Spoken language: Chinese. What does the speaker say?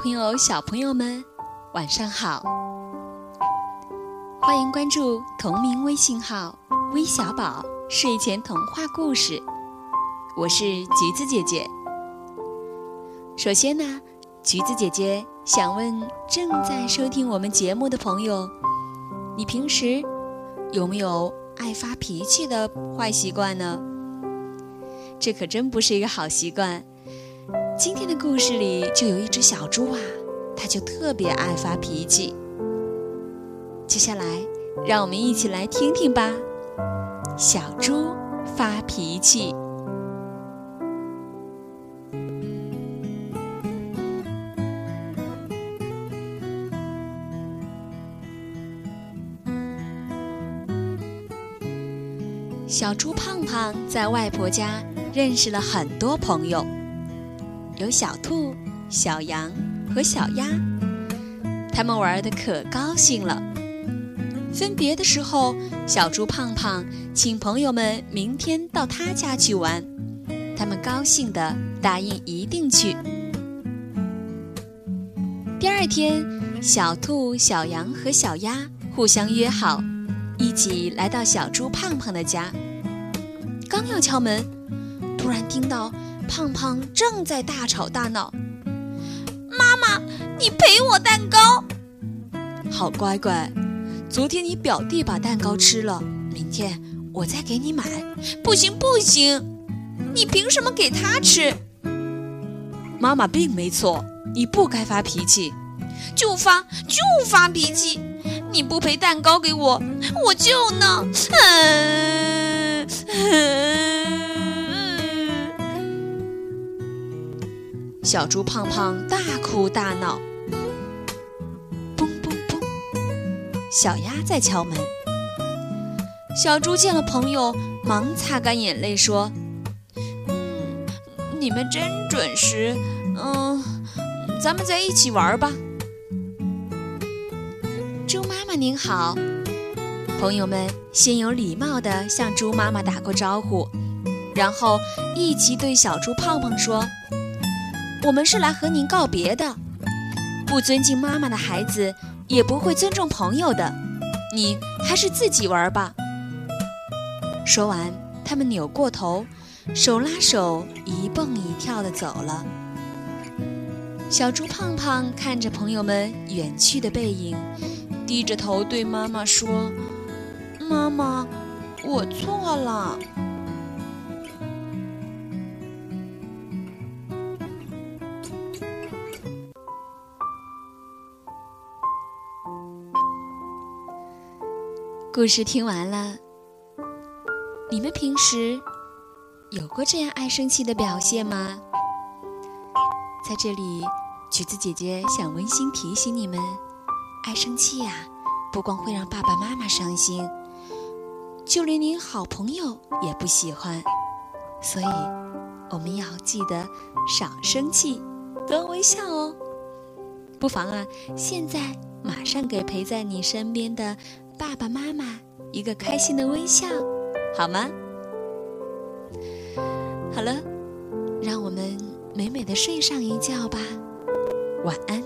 朋友、小朋友们，晚上好！欢迎关注同名微信号“微小宝睡前童话故事”，我是橘子姐姐。首先呢，橘子姐姐想问正在收听我们节目的朋友，你平时有没有爱发脾气的坏习惯呢？这可真不是一个好习惯。今天的故事里就有一只小猪啊，它就特别爱发脾气。接下来，让我们一起来听听吧。小猪发脾气。小猪胖胖在外婆家认识了很多朋友。有小兔、小羊和小鸭，他们玩的可高兴了。分别的时候，小猪胖胖请朋友们明天到他家去玩，他们高兴的答应一定去。第二天，小兔、小羊和小鸭互相约好，一起来到小猪胖胖的家。刚要敲门，突然听到。胖胖正在大吵大闹。妈妈，你赔我蛋糕。好乖乖，昨天你表弟把蛋糕吃了，明天我再给你买。不行不行，你凭什么给他吃？妈妈并没错，你不该发脾气。就发就发脾气，你不赔蛋糕给我，我就呢。小猪胖胖大哭大闹。嘣嘣嘣！小鸭在敲门。小猪见了朋友，忙擦干眼泪说：“嗯，你们真准时。嗯，咱们在一起玩吧。”猪妈妈您好。朋友们先有礼貌地向猪妈妈打过招呼，然后一起对小猪胖胖说。我们是来和您告别的。不尊敬妈妈的孩子，也不会尊重朋友的。你还是自己玩吧。说完，他们扭过头，手拉手，一蹦一跳地走了。小猪胖胖看着朋友们远去的背影，低着头对妈妈说：“妈妈，我错了。”故事听完了，你们平时有过这样爱生气的表现吗？在这里，橘子姐姐想温馨提醒你们：爱生气呀，不光会让爸爸妈妈伤心，就连您好朋友也不喜欢。所以，我们要记得少生气，多微笑哦。不妨啊，现在马上给陪在你身边的。爸爸妈妈一个开心的微笑，好吗？好了，让我们美美的睡上一觉吧，晚安。